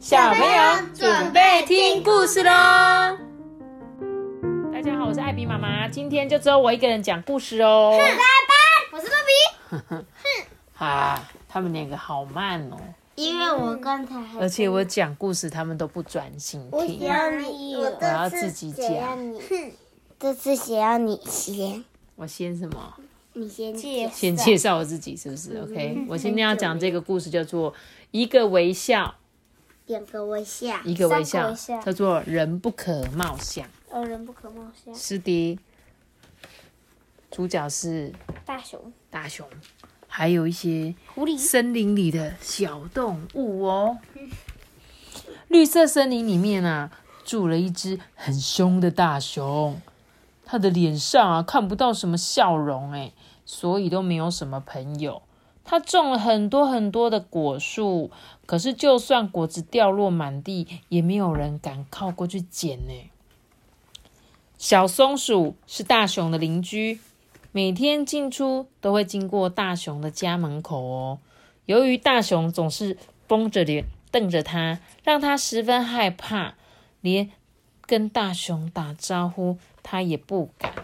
小朋友准备听故事喽！大家好，我是艾比妈妈，今天就只有我一个人讲故事哦。是爸爸，我是豆比。哼 啊，他们两个好慢哦。因为我刚才而且我讲故事，他们都不专心听。我要你，我要自己讲。这次谁要你先？我先什么？你先介先介绍我自己是不是？OK，我今天要讲这个故事叫做一个微笑，两个微笑，一个微笑，叫做人不可貌相。哦，人不可貌相。是的，主角是大熊，大熊，还有一些狐狸，森林里的小动物哦。绿色森林里面啊，住了一只很凶的大熊。他的脸上啊看不到什么笑容哎，所以都没有什么朋友。他种了很多很多的果树，可是就算果子掉落满地，也没有人敢靠过去捡呢。小松鼠是大熊的邻居，每天进出都会经过大熊的家门口哦。由于大熊总是绷着脸瞪着他，让他十分害怕，连跟大熊打招呼。他也不敢。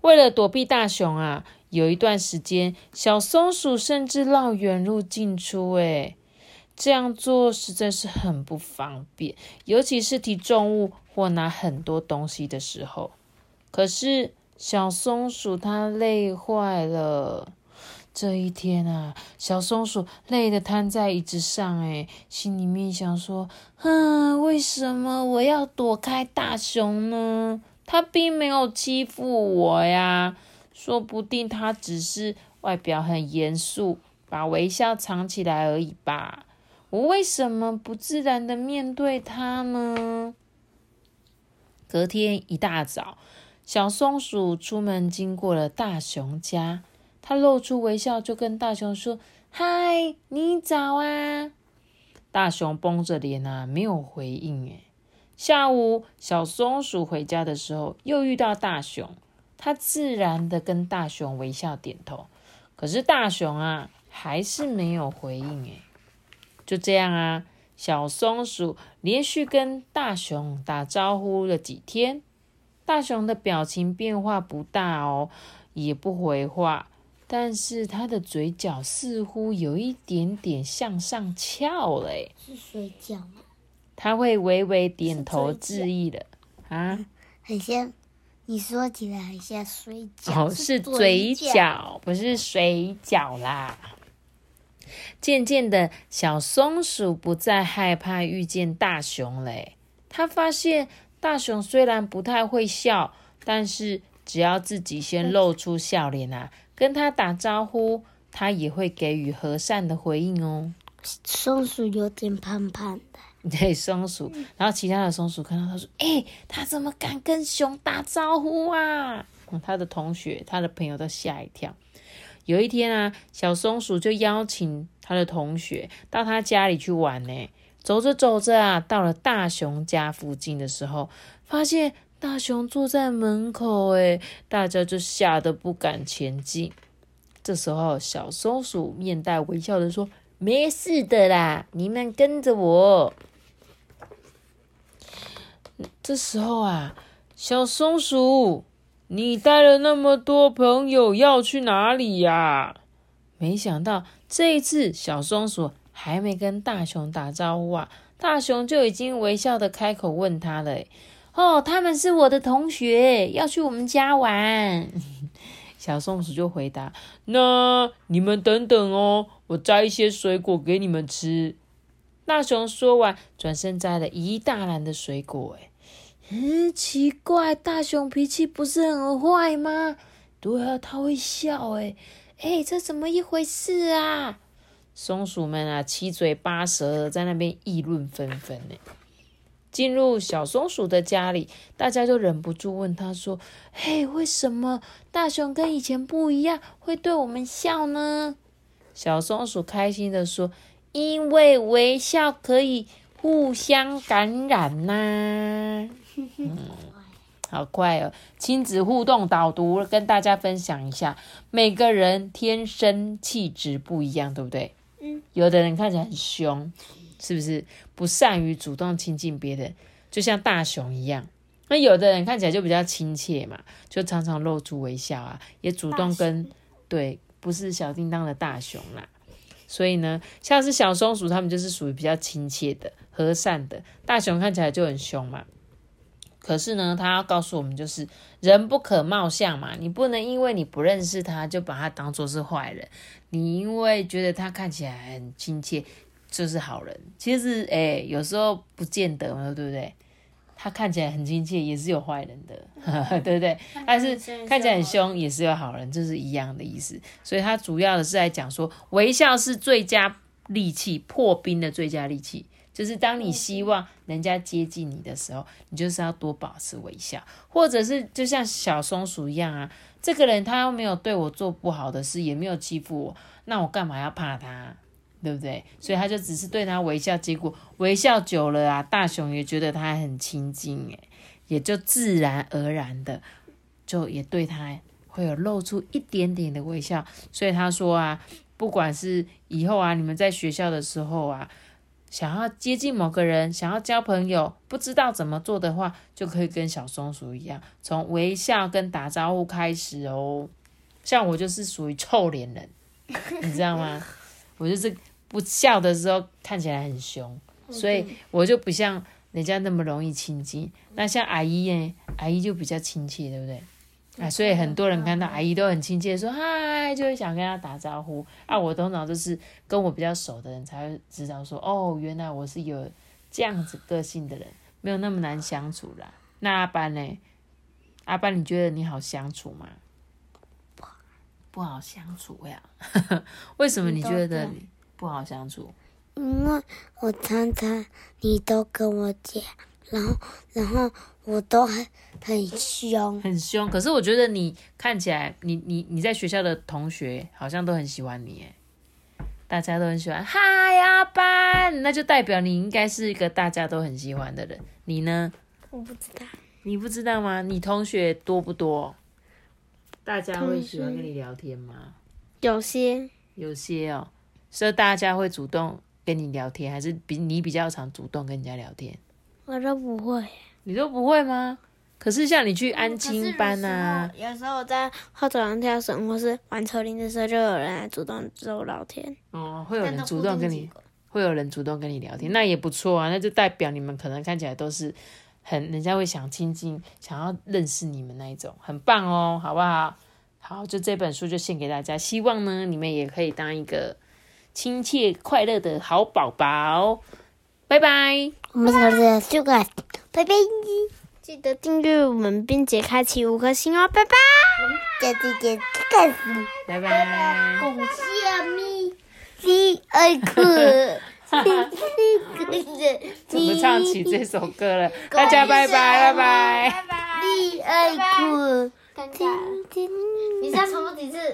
为了躲避大熊啊，有一段时间，小松鼠甚至绕远路进出。诶这样做实在是很不方便，尤其是提重物或拿很多东西的时候。可是小松鼠它累坏了。这一天啊，小松鼠累得瘫在椅子上，诶心里面想说：“哼，为什么我要躲开大熊呢？他并没有欺负我呀，说不定他只是外表很严肃，把微笑藏起来而已吧。我为什么不自然的面对他呢？”隔天一大早，小松鼠出门经过了大熊家。它露出微笑，就跟大熊说：“嗨，你早啊！”大熊绷着脸啊，没有回应。哎，下午小松鼠回家的时候，又遇到大熊，他自然的跟大熊微笑点头。可是大熊啊，还是没有回应。哎，就这样啊，小松鼠连续跟大熊打招呼了几天，大熊的表情变化不大哦，也不回话。但是他的嘴角似乎有一点点向上翘了，是水饺吗？他会微微点头致意的啊，很像，你说起来很像水饺，哦，是嘴角，不是水饺啦。渐渐的，小松鼠不再害怕遇见大熊嘞。他发现大熊虽然不太会笑，但是只要自己先露出笑脸啊。跟他打招呼，他也会给予和善的回应哦。松鼠有点胖胖的，对，松鼠。然后其他的松鼠看到他说：“哎，他怎么敢跟熊打招呼啊？”他的同学、他的朋友都吓一跳。有一天啊，小松鼠就邀请他的同学到他家里去玩呢。走着走着啊，到了大熊家附近的时候，发现。大熊坐在门口，哎，大家就吓得不敢前进。这时候，小松鼠面带微笑的说：“没事的啦，你们跟着我。”这时候啊，小松鼠，你带了那么多朋友要去哪里呀？没想到这一次，小松鼠还没跟大熊打招呼啊，大熊就已经微笑的开口问他了。哦，他们是我的同学，要去我们家玩。小松鼠就回答：“那你们等等哦，我摘一些水果给你们吃。”大熊说完，转身摘了一大篮的水果。哎，嗯，奇怪，大熊脾气不是很坏吗？对啊，他会笑。哎，哎，这怎么一回事啊？松鼠们啊，七嘴八舌在那边议论纷纷。呢。进入小松鼠的家里，大家就忍不住问他说：“嘿，为什么大熊跟以前不一样，会对我们笑呢？”小松鼠开心的说：“因为微笑可以互相感染呐。”嗯，好快哦！亲子互动导读，跟大家分享一下，每个人天生气质不一样，对不对？嗯，有的人看起来很凶。是不是？不善于主动亲近别人，就像大熊一样。那有的人看起来就比较亲切嘛，就常常露出微笑啊，也主动跟对，不是小叮当的大熊啦。所以呢，像是小松鼠，它们就是属于比较亲切的、和善的。大熊看起来就很凶嘛。可是呢，他要告诉我们，就是人不可貌相嘛，你不能因为你不认识他，就把他当做是坏人。你因为觉得他看起来很亲切，就是好人。其实，哎，有时候不见得嘛，对不对？他看起来很亲切，也是有坏人的，对不对？但是看起来很凶，也是有好人，这是一样的意思。所以，他主要的是在讲说，微笑是最佳利器，破冰的最佳利器。就是当你希望人家接近你的时候，你就是要多保持微笑，或者是就像小松鼠一样啊，这个人他又没有对我做不好的事，也没有欺负我，那我干嘛要怕他，对不对？所以他就只是对他微笑，结果微笑久了啊，大熊也觉得他很亲近，诶，也就自然而然的就也对他会有露出一点点的微笑。所以他说啊，不管是以后啊，你们在学校的时候啊。想要接近某个人，想要交朋友，不知道怎么做的话，就可以跟小松鼠一样，从微笑跟打招呼开始哦。像我就是属于臭脸人，你知道吗？我就是不笑的时候看起来很凶，所以我就不像人家那么容易亲近。那像阿姨呢？阿姨就比较亲切，对不对？啊，所以很多人看到阿姨都很亲切，说嗨，就会想跟她打招呼。啊，我通常都是跟我比较熟的人才会知道说，哦，原来我是有这样子个性的人，没有那么难相处啦。那阿班呢？阿班，你觉得你好相处吗？不不好相处呀？为什么你觉得你不好相处？因为我常常你都跟我讲。然后，然后我都很很凶，很凶。可是我觉得你看起来，你你你在学校的同学好像都很喜欢你，哎，大家都很喜欢。嗨，阿班，那就代表你应该是一个大家都很喜欢的人。你呢？我不知道。你不知道吗？你同学多不多？大家会喜欢跟你聊天吗？有些，有些哦。所以大家会主动跟你聊天，还是比你比较常主动跟人家聊天？我都不会，你都不会吗？可是像你去安亲班啊，有时候我在后走廊跳绳或是玩车铃的时候，就有人来主动找我聊天。哦，会有人主动跟你，会有人主动跟你聊天，那也不错啊。那就代表你们可能看起来都是很人家会想亲近、想要认识你们那一种，很棒哦，好不好？好，就这本书就献给大家，希望呢你们也可以当一个亲切快乐的好宝宝。拜拜，我们下次就拜拜，记得订阅我们，并且开启五颗星哦，拜拜，下次见，开始，拜拜，恭喜咪，第二个，怎么唱起这首歌了？大家拜拜，拜拜，第二个，你再重复几次？